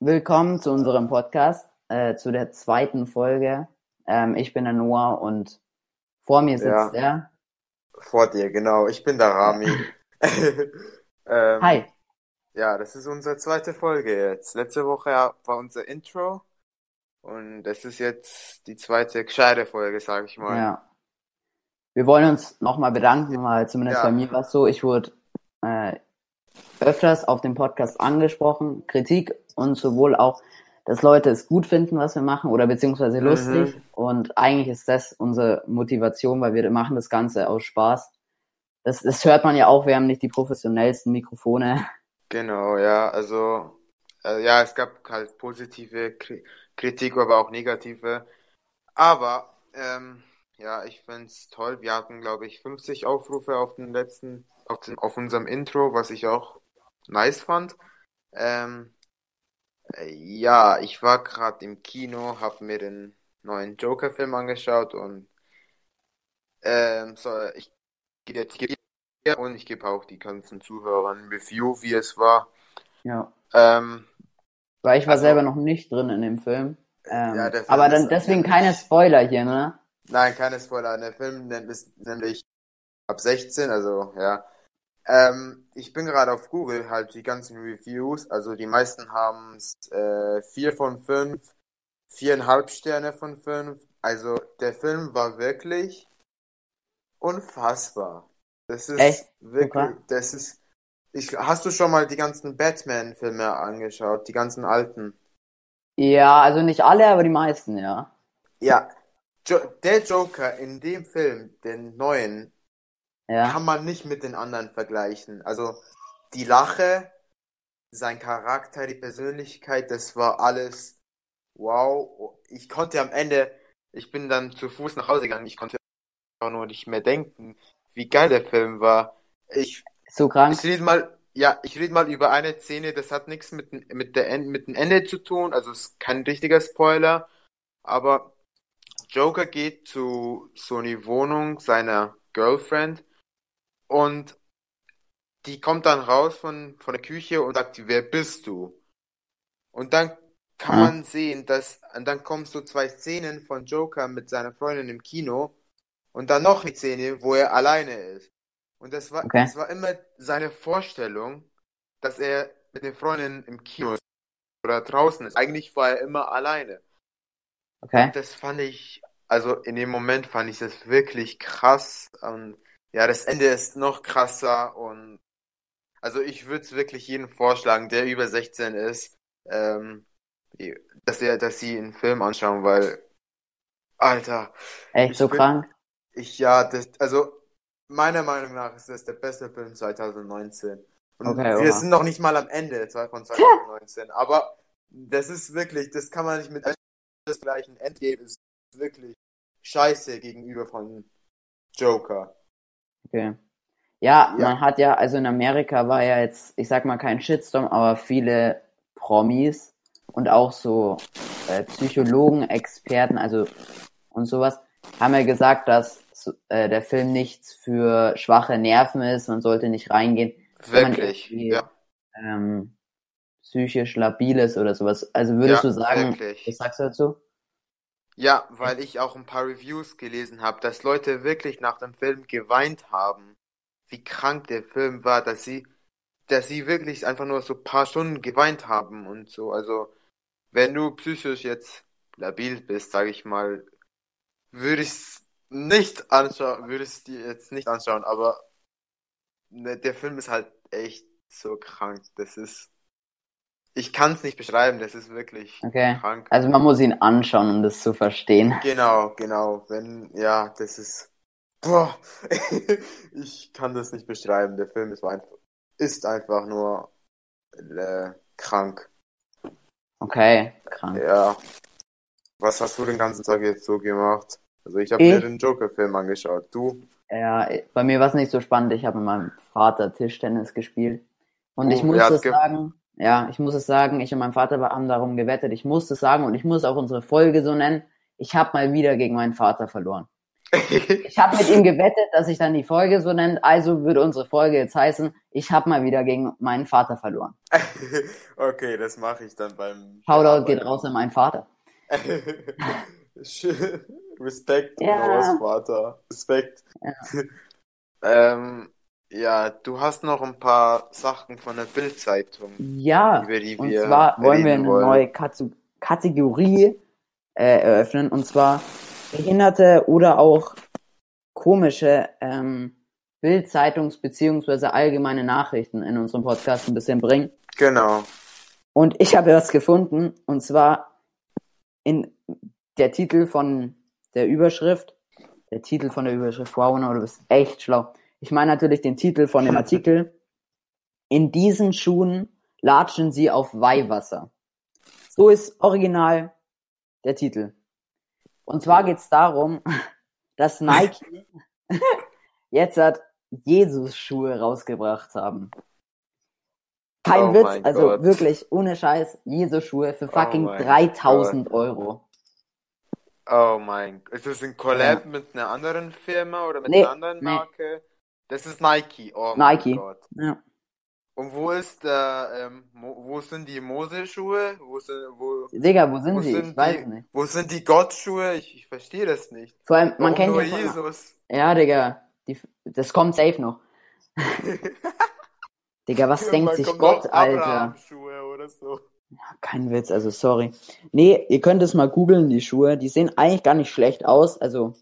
willkommen zu unserem Podcast, äh, zu der zweiten Folge. Ähm, ich bin der Noah und vor mir sitzt Ja. er. Vor dir, genau. Ich bin der Rami. ähm, Hi. Ja, das ist unsere zweite Folge jetzt. Letzte Woche war unser Intro und das ist jetzt die zweite gescheite Folge, sag ich mal. Ja. Wir wollen uns nochmal bedanken, weil zumindest Ja. bei mir war es so, ich wurde äh, öfters auf dem Podcast angesprochen, Kritik und sowohl auch, dass Leute es gut finden, was wir machen oder beziehungsweise Mhm. lustig. Und eigentlich ist das unsere Motivation, weil wir machen das Ganze aus Spaß. Das, das hört man ja auch, wir haben nicht die professionellsten Mikrofone. Genau, ja, also äh, ja, es gab halt positive Kri Kritik, aber auch negative. Aber ähm, ja, ich find's toll. Wir hatten, glaube ich, 50 Aufrufe auf den letzten, auf, den, auf unserem Intro, was ich auch nice fand. Ähm, äh, ja, ich war gerade im Kino, habe mir den neuen Joker-Film angeschaut und ähm, so, ich gebe jetzt hier und ich gebe auch die ganzen Zuhörern ein Review, wie es war. Ja. Ähm, Weil ich war Also- selber noch nicht drin in dem Film. Ähm, Ja, Film aber dann deswegen keine Spoiler hier, ne? nein, keine Spoiler. Der Film nennt- ist nämlich ab 16, also ja. Ähm, ich bin gerade auf Google, halt die ganzen Reviews. Also die meisten haben es äh, 4 von 5, viereinhalb Sterne von 5. Also der Film war wirklich unfassbar. Das ist Echt? wirklich, Super. das ist. Ich, hast du schon mal die ganzen Batman-Filme angeschaut, die ganzen alten? Ja, also nicht alle, aber die meisten, ja. Ja, jo der Joker in dem Film, den neuen, Ja. kann man nicht mit den anderen vergleichen. Also die Lache, sein Charakter, die Persönlichkeit, das war alles wow. Ich konnte am Ende, ich bin dann zu Fuß nach Hause gegangen, ich konnte auch nur nicht mehr denken, wie geil der Film war. Ich, So krank. ich rede mal, ja, ich rede mal über eine Szene, das hat nichts mit, dem- mit, der, mit dem Ende zu tun, also es ist kein richtiger Spoiler, aber Joker geht zu so eine Wohnung seiner Girlfriend und die kommt dann raus von, von der Küche und sagt, wer bist du? Und dann kann man sehen, dass, und dann kommen so zwei Szenen von Joker mit seiner Freundin im Kino und dann noch eine Szene, wo er alleine ist. Und das war, Okay. das war immer seine Vorstellung, dass er mit den Freundinnen im Kino ist oder draußen ist. Eigentlich war er immer alleine. Okay. Das fand ich, also in dem Moment fand ich das wirklich krass. Und ja, das Ende ist noch krasser. Und also ich würde es wirklich jedem vorschlagen, der über 16 ist, ähm, dass er, dass sie einen Film anschauen, weil, Alter, Echt so bin- krank? ich ja, das, also meiner Meinung nach ist das der beste Film 2019. Und Okay, wir oha. sind noch nicht mal am Ende von 2019, aber das ist wirklich, das kann man nicht mit das gleichen Endgame ist wirklich scheiße gegenüber von Joker. Okay. Ja, Ja. man hat ja, also in Amerika war ja jetzt, ich sag mal kein Shitstorm, aber viele Promis und auch so äh, Psychologen, Experten, also und sowas, haben ja gesagt, dass äh, der Film nichts für schwache Nerven ist, man sollte nicht reingehen, wenn man Wirklich, ja, ähm, psychisch labil ist oder sowas. Also würdest ja, du sagen, wirklich. was sagst du dazu? Ja, weil ich auch ein paar Reviews gelesen habe, dass Leute wirklich nach dem Film geweint haben, wie krank der Film war, dass sie, dass sie wirklich einfach nur so ein paar Stunden geweint haben und so. Also, wenn du psychisch jetzt labil bist, sage ich mal, würde ich es nicht anschauen, würde ich dir jetzt nicht anschauen, aber ne, der Film ist halt echt so krank. Das ist, ich kann es nicht beschreiben, das ist wirklich Okay. krank. Also man muss ihn anschauen, um das zu verstehen. Genau, genau. Wenn, ja, das ist. Boah, ich kann das nicht beschreiben. Der Film ist einfach, ist einfach nur äh, krank. Okay, krank. Ja. Was hast du den ganzen Tag jetzt so gemacht? Also ich habe Ich? mir den Joker-Film angeschaut. Du? Ja, bei mir war es nicht so spannend. Ich habe mit meinem Vater Tischtennis gespielt. Und ich Oh, muss sagen, ja, ich muss es sagen, ich und mein Vater haben darum gewettet. Ich muss es sagen und ich muss auch unsere Folge so nennen. Ich habe mal wieder gegen meinen Vater verloren. Ich habe mit ihm gewettet, dass sich dann die Folge so nennt, also würde unsere Folge jetzt heißen, ich habe mal wieder gegen meinen Vater verloren. okay, das mache ich dann beim. Shoutout geht raus an meinen Vater. Respekt, Ja. Großvater. Respekt. Ja. ähm, ja, du hast noch ein paar Sachen von der Bildzeitung, Ja, über die und wir zwar wollen wir reden eine wollen. neue Kate- Kategorie äh, eröffnen, und zwar behinderte oder auch komische ähm, Bild-Zeitungs- beziehungsweise allgemeine Nachrichten in unserem Podcast ein bisschen bringen. Genau. Und ich habe was gefunden, und zwar in der Titel von der Überschrift. Der Titel von der Überschrift, wow, du bist echt schlau. Ich meine natürlich den Titel von dem Artikel. In diesen Schuhen latschen sie auf Weihwasser. So ist original der Titel. Und zwar geht es darum, dass Nike jetzt hat Jesus-Schuhe rausgebracht haben. Kein Oh Witz, also Gott. wirklich ohne Scheiß, Jesus-Schuhe für fucking mein 3000 Euro. Oh mein Gott. Ist das ein Collab mit einer anderen Firma oder mit Nee, einer anderen nee. Das ist Nike. Oh Nike. mein Gott. Ja. Und wo ist äh, ähm, wo sind die Mose-Schuhe? Wo sind, wo, Digga, wo sind wo sie? sind Ich weiß die, nicht. wo sind die Gottschuhe? Ich, ich verstehe das nicht. Vor allem, man Warum kennt nur ja von, Jesus. Ja, Digga, die, das kommt safe noch. Digga, was denkt sich Gott, Alter? Oder so. Kein Witz, also sorry. Nee, ihr könnt es mal googeln, die Schuhe. Die sehen eigentlich gar nicht schlecht aus. Also,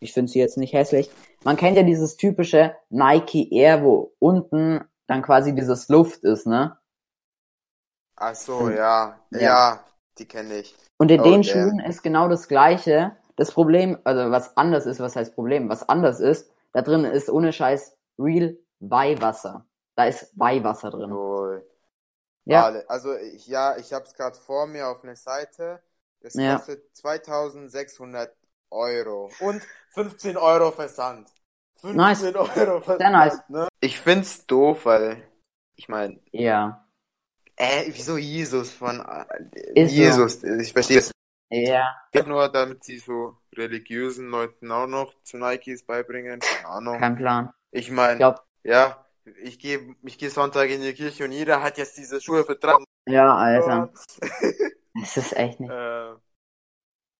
ich finde sie jetzt nicht hässlich. Man kennt ja dieses typische Nike Air, wo unten dann quasi dieses Luft ist, ne? Ach so, ja. Ja. Ja, die kenne ich. Und in Oh, den damn. Schuhen ist genau das Gleiche. Das Problem, also was anders ist, was heißt Problem? Was anders ist, da drin ist ohne Scheiß Real Weihwasser. Da ist Weihwasser drin. Cool. Ja. Also ja, ich habe es gerade vor mir auf einer Seite. Das Ja. kostet 2600 Euro und 15 Euro Versand. 15 Nice. Euro Versand. Sehr nice. Ne? Ich find's doof, weil ich meine, ja. äh, wieso Jesus von äh, Ist so. Jesus? Ich verstehe es Ja. nicht nur, damit sie so religiösen Leuten auch noch zu Nikes beibringen. Keine Ahnung. Kein Plan. Ich Ich meine, ja, ich gehe ich geh Sonntag in die Kirche und jeder hat jetzt diese Schuhe für 300 ja, Alter. Das ist echt nicht. Äh,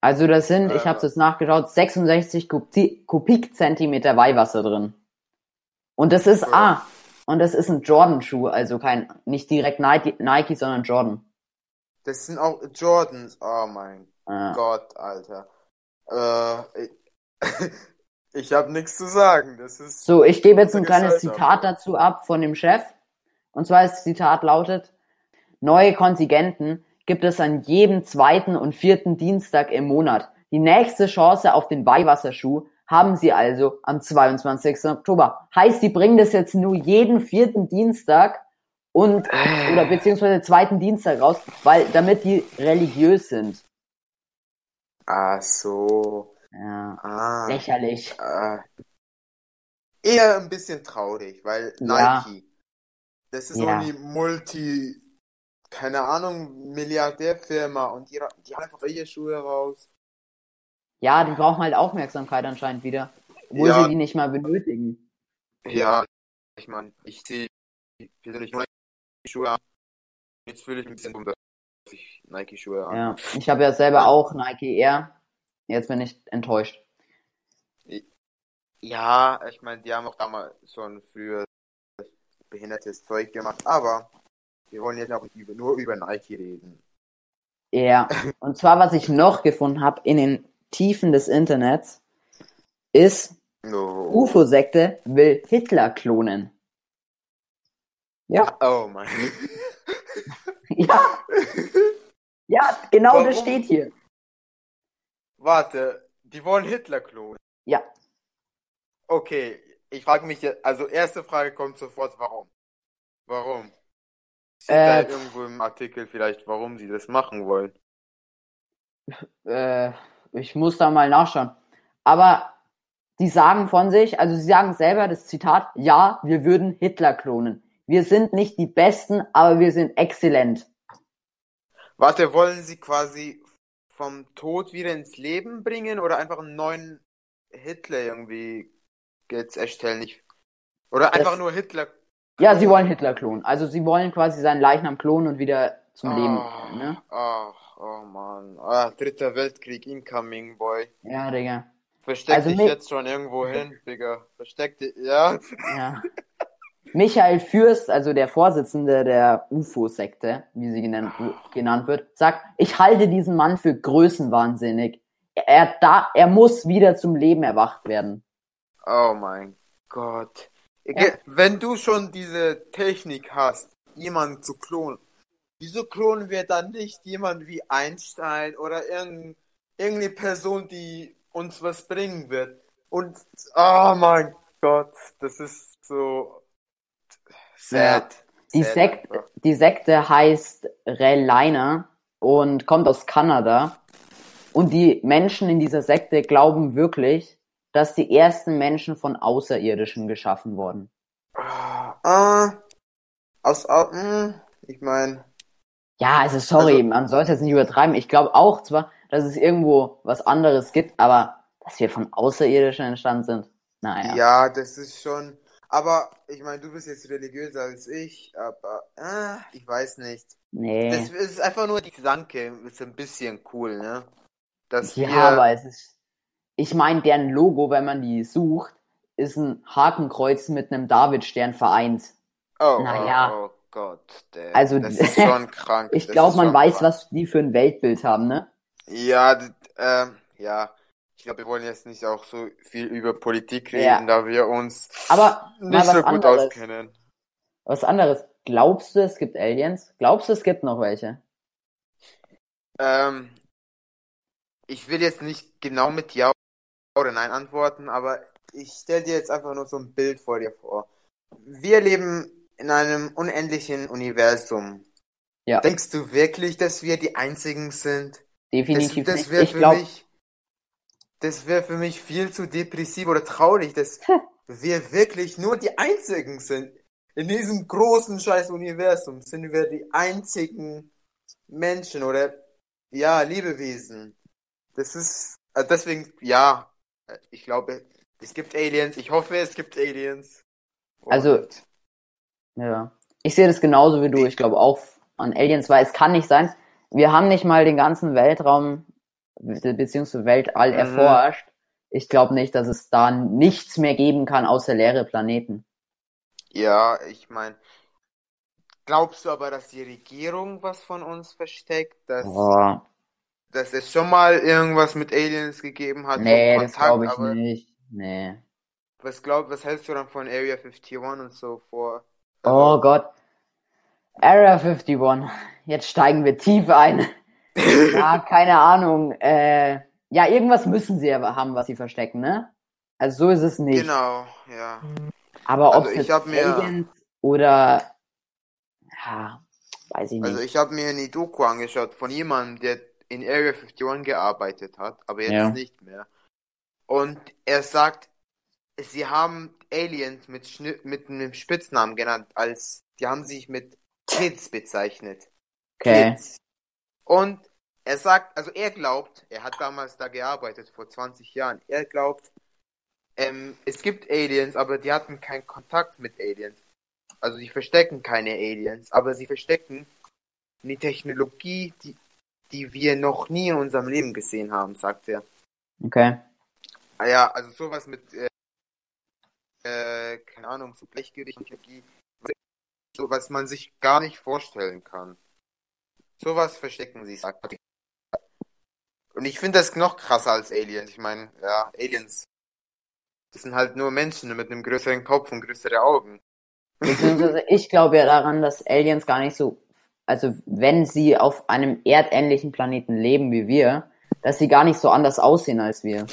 Also das sind, ich Äh. habe jetzt nachgeschaut, 66 Kubti- Kubikzentimeter Weihwasser drin. Und das ist, Ja. ah, und das ist ein Jordan-Schuh, also kein, nicht direkt Nike, Nike sondern Jordan. Das sind auch Jordans. Oh mein Ja. Gott, Alter. Äh, ich, ich habe nichts zu sagen. Das ist. So, ich gebe jetzt ein kleines Gesellschaft. Zitat dazu ab von dem Chef. Und zwar das Zitat lautet, neue Kontingenten gibt es an jedem zweiten und vierten Dienstag im Monat. Die nächste Chance auf den Weihwasserschuh haben sie also am 22. Oktober. Heißt, die bringen das jetzt nur jeden vierten Dienstag und oder beziehungsweise zweiten Dienstag raus, weil damit die religiös sind. Ah, so. Ja, Ah. lächerlich. Äh, eher ein bisschen traurig, weil Ja. Nike, das ist Ja. so die Multi, keine Ahnung, Milliardärfirma und die, die haben einfach ihre Schuhe raus. Ja, die brauchen halt Aufmerksamkeit anscheinend wieder, obwohl Ja. sie die nicht mal benötigen. Ja, ich meine, ich sehe persönlich nur Nike-Schuhe an. Jetzt fühle ich mich ein bisschen dumm, dass ich Nike-Schuhe an. Ja, ich habe ja selber auch Nike Air. Jetzt bin ich enttäuscht. Ja, ich meine, die haben auch damals schon früher behindertes Zeug gemacht, aber wir wollen jetzt auch über, nur über Nike reden. Ja, und zwar, was ich noch gefunden habe in den Tiefen des Internets, ist, No. UFO-Sekte will Hitler klonen. Ja, Oh mein. ja, ja, genau das Warum? steht hier. Warte, die wollen Hitler klonen. Ja, Okay, ich frage mich jetzt, also erste Frage kommt sofort, warum? Warum? Steht Äh, da irgendwo im Artikel vielleicht, warum sie das machen wollen? äh, ich muss da mal nachschauen. Aber die sagen von sich, also sie sagen selber das Zitat, ja, wir würden Hitler klonen. Wir sind nicht die Besten, aber wir sind exzellent. Warte, wollen sie quasi vom Tod wieder ins Leben bringen oder einfach einen neuen Hitler irgendwie jetzt erstellen. Ich, oder einfach Das- nur Hitler. Ja, sie wollen Hitler klonen. Also sie wollen quasi seinen Leichnam klonen und wieder zum Leben. Oh, Ne? Ach, oh Mann. Ah, dritter Weltkrieg incoming, boy. Ja, Digga. Versteck Also dich jetzt schon irgendwo hin, Digga. Versteck dich, ja. Ja. Michael Fürst, also der Vorsitzende der UFO-Sekte, wie sie genannt, genannt wird, sagt, ich halte diesen Mann für größenwahnsinnig. Er, da, er muss wieder zum Leben erwacht werden. Oh mein Gott. Ja. Wenn du schon diese Technik hast, jemanden zu klonen, wieso klonen wir dann nicht jemanden wie Einstein oder irgendein, irgendeine Person, die uns was bringen wird? Und, oh mein Gott, das ist so sad. Die, Sad Sekt, die Sekte heißt Reliner und kommt aus Kanada. Und die Menschen in dieser Sekte glauben wirklich, dass die ersten Menschen von Außerirdischen geschaffen wurden. Ah, aus, au- hm, ich meine, Ja, also sorry, Also- man sollte jetzt nicht übertreiben. Ich glaube auch zwar, dass es irgendwo was anderes gibt, aber dass wir von Außerirdischen entstanden sind, naja. Ja, das ist schon. Aber ich meine, du bist jetzt religiöser als ich, aber ah, ich weiß nicht. Nee. Das ist einfach nur die Gedanke, ist ein bisschen cool, ne? Dass ja, wir. aber es ist. Ich meine, deren Logo, wenn man die sucht, ist ein Hakenkreuz mit einem Davidstern vereint. Oh, Naja. oh, oh Gott, der, Also, das ist schon krank. Ich glaube, man weiß, krank. was die für ein Weltbild haben, ne? Ja, ähm, ja. Ich glaube, wir wollen jetzt nicht auch so viel über Politik reden, Ja. da wir uns Aber nicht so gut anderes. auskennen. Was anderes. Glaubst du, es gibt Aliens? Glaubst du, es gibt noch welche? Ähm, ich will jetzt nicht genau mit Ja oder Nein antworten, aber ich stelle dir jetzt einfach nur so ein Bild vor dir vor. Wir leben in einem unendlichen Universum. Ja. Denkst du wirklich, dass wir die Einzigen sind? Das, Definitiv das nicht. wäre Ich für glaube, mich, das wäre für mich viel zu depressiv oder traurig, dass wir wirklich nur die Einzigen sind. In diesem großen scheiß Universum sind wir die einzigen Menschen oder ja, Lebewesen. Das ist äh, deswegen ja, ich glaube, es gibt Aliens. Ich hoffe, es gibt Aliens. Also, Und- ja. Ich sehe das genauso wie du. Ich glaube auch an Aliens, weil es kann nicht sein. Wir haben nicht mal den ganzen Weltraum beziehungsweise Weltall Mhm. erforscht. Ich glaube nicht, dass es da nichts mehr geben kann außer leere Planeten. ja, ich meine, glaubst du aber, dass die Regierung was von uns versteckt, dass Boah, dass es schon mal irgendwas mit Aliens gegeben hat, nee, das Kontakt, glaube ich nicht. Nee. was glaub, was hältst du dann von Area 51 und so vor? Oh Gott. Area 51. Jetzt steigen wir tief ein. Ja, keine Ahnung. Äh, ja, irgendwas müssen sie aber haben, was sie verstecken, ne? Also so ist es nicht. Genau, ja. Aber ob Also es Aliens oder ja, weiß ich nicht. Also ich habe mir eine Doku angeschaut von jemandem, der in Area 51 gearbeitet hat, aber jetzt Ja. nicht mehr. Und er sagt, sie haben Aliens mit, Schni- mit einem Spitznamen genannt, als die haben sich mit Kids bezeichnet. okay. Kids. Und er sagt, also er glaubt, er hat damals da gearbeitet, vor 20 Jahren, er glaubt, ähm, es gibt Aliens, aber die hatten keinen Kontakt mit Aliens. Also die verstecken keine Aliens, aber sie verstecken eine Technologie, die, die wir noch nie in unserem Leben gesehen haben, sagt er. Okay. Ah ja, also sowas mit, äh, äh, keine Ahnung, so Gleichgewichtstechnologie, so was man sich gar nicht vorstellen kann. Sowas verstecken sie, sagt er. Und ich finde das noch krasser als Aliens. Ich meine, ja, Aliens. Das sind halt nur Menschen mit einem größeren Kopf und größere Augen. Beziehungsweise ich glaube ja daran, dass Aliens gar nicht so, also wenn sie auf einem erdähnlichen Planeten leben wie wir, dass sie gar nicht so anders aussehen als wir.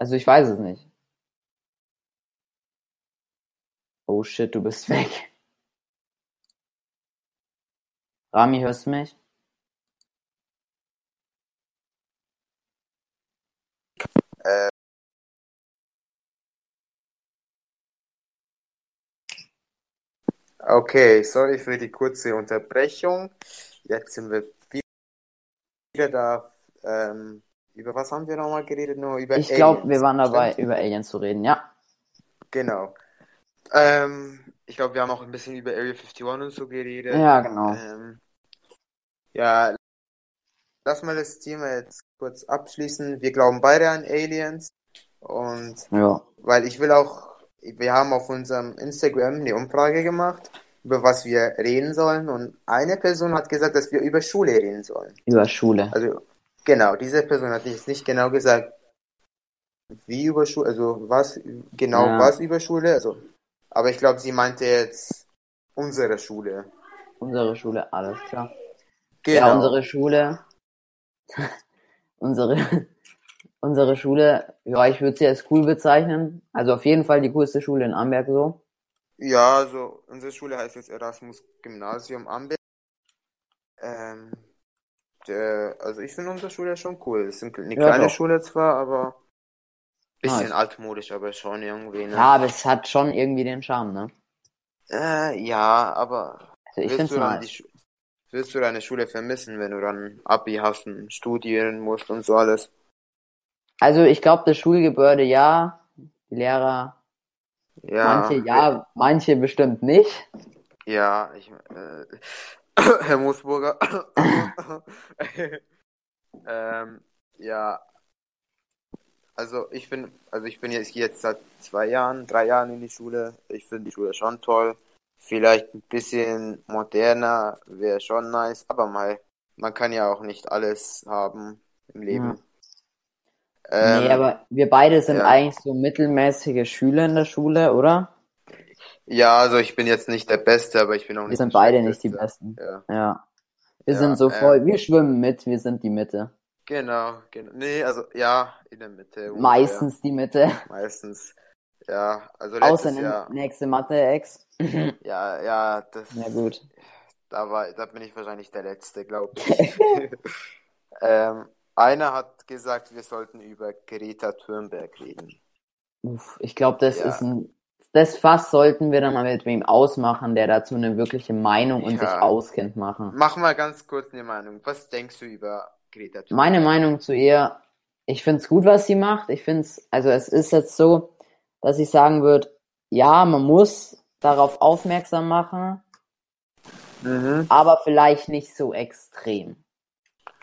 Also ich weiß es nicht. Oh shit, du bist weg. Rami, hörst du mich? Äh, Okay, sorry für die kurze Unterbrechung. Jetzt sind wir darf. Ähm, über was haben wir nochmal geredet? Nur über Ich glaube, wir waren dabei, stimmt? über Aliens zu reden, ja. Genau. Ähm, ich glaube, wir haben auch ein bisschen über Area 51 und so geredet. Ja, genau. Ähm, ja, lass mal das Thema jetzt kurz abschließen. Wir glauben beide an Aliens und Ja. weil ich will auch, wir haben auf unserem Instagram eine Umfrage gemacht, über was wir reden sollen und eine Person hat gesagt, dass wir über Schule reden sollen. Über Schule. Also genau, diese Person hat jetzt nicht genau gesagt, wie über Schule, also was genau Ja. was über Schule, also aber ich glaube, sie meinte jetzt unsere Schule. Unsere Schule, alles klar. Genau. Ja, unsere Schule. unsere, unsere Schule, ja, ich würde sie als cool bezeichnen. Also auf jeden Fall die coolste Schule in Amberg so. Ja, also unsere Schule heißt jetzt Erasmus Gymnasium Amberg. Ähm, der, also ich finde unsere Schule schon cool. Es ist eine Ja, kleine doch. Schule zwar, aber bisschen Nice. altmodisch, aber schon irgendwie, ne? Ja, aber es hat schon irgendwie den Charme, ne? Äh, ja, aber Also ich willst find's du dann die, willst du deine Schule vermissen, wenn du dann Abi hast und studieren musst und so alles? Also ich glaube, das Schulgebäude ja, die Lehrer, Ja, manche ja, manche bestimmt nicht. Ja, ich, äh, Herr Moosburger. ähm, ja, also ich finde, also ich bin jetzt, jetzt seit zwei Jahren, drei Jahren in die Schule. Ich finde die Schule schon toll. Vielleicht ein bisschen moderner wäre schon nice, aber mal, man kann ja auch nicht alles haben im Leben. Ähm, nee, aber wir beide sind ja. eigentlich so mittelmäßige Schüler in der Schule, oder? ja, also ich bin jetzt nicht der Beste, aber ich bin auch Wir nicht sind der beide nicht die. Besten. Ja. Ja. Wir Ja, sind so ähm, voll, wir schwimmen mit, wir sind die Mitte. Genau, genau. Nee, also ja, in der Mitte. ungefähr. Meistens die Mitte. Meistens. Ja, also Außer Jahr. nächste Mathe-Ex. Ja, ja, das. Ja gut. Da war, da bin ich wahrscheinlich der Letzte, glaube ich. ähm, einer hat gesagt, wir sollten über Greta Thunberg reden. Uff, ich glaube, das Ja. ist ein. Das Fass sollten wir dann mal mit wem ausmachen, der dazu eine wirkliche Meinung und Ja. sich auskennt machen. Mach mal ganz kurz eine Meinung. Was denkst du über Greta Thunberg? Meine Meinung zu ihr, ich find's gut, was sie macht. Ich find's, also es ist jetzt so, dass ich sagen würde, ja, man muss darauf aufmerksam machen, Mhm. aber vielleicht nicht so extrem.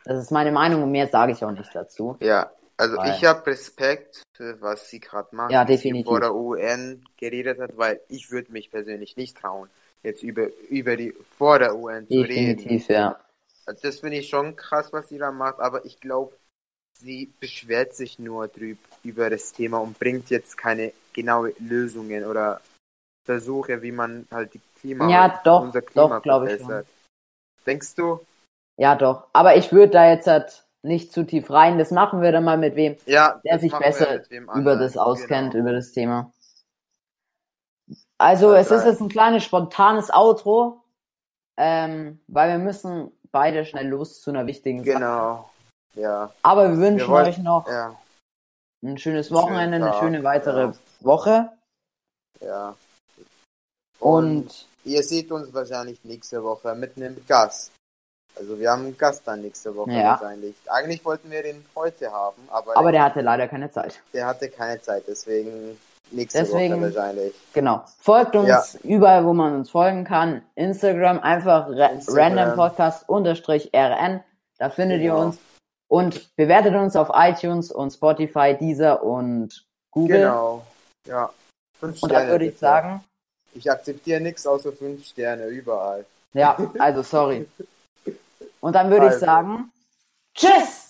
Das ist meine Meinung und mehr sage ich auch nicht dazu. Ja, also Weil- ich habe Respekt für was sie gerade macht, Ja, definitiv. vor der UN geredet hat, weil ich würde mich persönlich nicht trauen, jetzt über, über die vor der UN zu reden. Definitiv, ja. Also Das finde ich schon krass, was sie da macht, aber ich glaube, sie beschwert sich nur drüber über das Thema und bringt jetzt keine genaue Lösungen oder Versuche, wie man halt die Klima, Ja, doch, unser doch, Klima ich verbessert. Denkst du? Ja, doch. Aber ich würde da jetzt halt nicht zu tief rein. Das machen wir dann mal mit wem, Ja, der sich wir besser über das auskennt, Genau. über das Thema. Also, es Also, ist jetzt ein kleines spontanes Outro, ähm, weil wir müssen beide schnell los zu einer wichtigen Sache. Genau. Ja, Aber wir wünschen wollen- euch noch ja, ein schönes schönen Wochenende, eine schöne weitere ja. Woche ja. und Ihr seht uns wahrscheinlich nächste Woche mit einem Gast. Also wir haben einen Gast dann nächste Woche Ja. wahrscheinlich. Eigentlich wollten wir den heute haben, aber, aber der hatte leider keine Zeit. der hatte keine Zeit, deswegen nächste Deswegen- Woche wahrscheinlich. Genau. Folgt uns Ja. überall, wo man uns folgen kann. Instagram einfach ra Instagram. random podcast unterstrich rn. Da findet ihr Genau. uns. Und bewertet uns auf iTunes und Spotify, Deezer und Google. Genau. Ja. Fünf Und dann Sterne, würde ich bitte. sagen, Ich akzeptiere nichts außer fünf Sterne überall. ja, also sorry. Und dann würde ich Also. sagen, tschüss!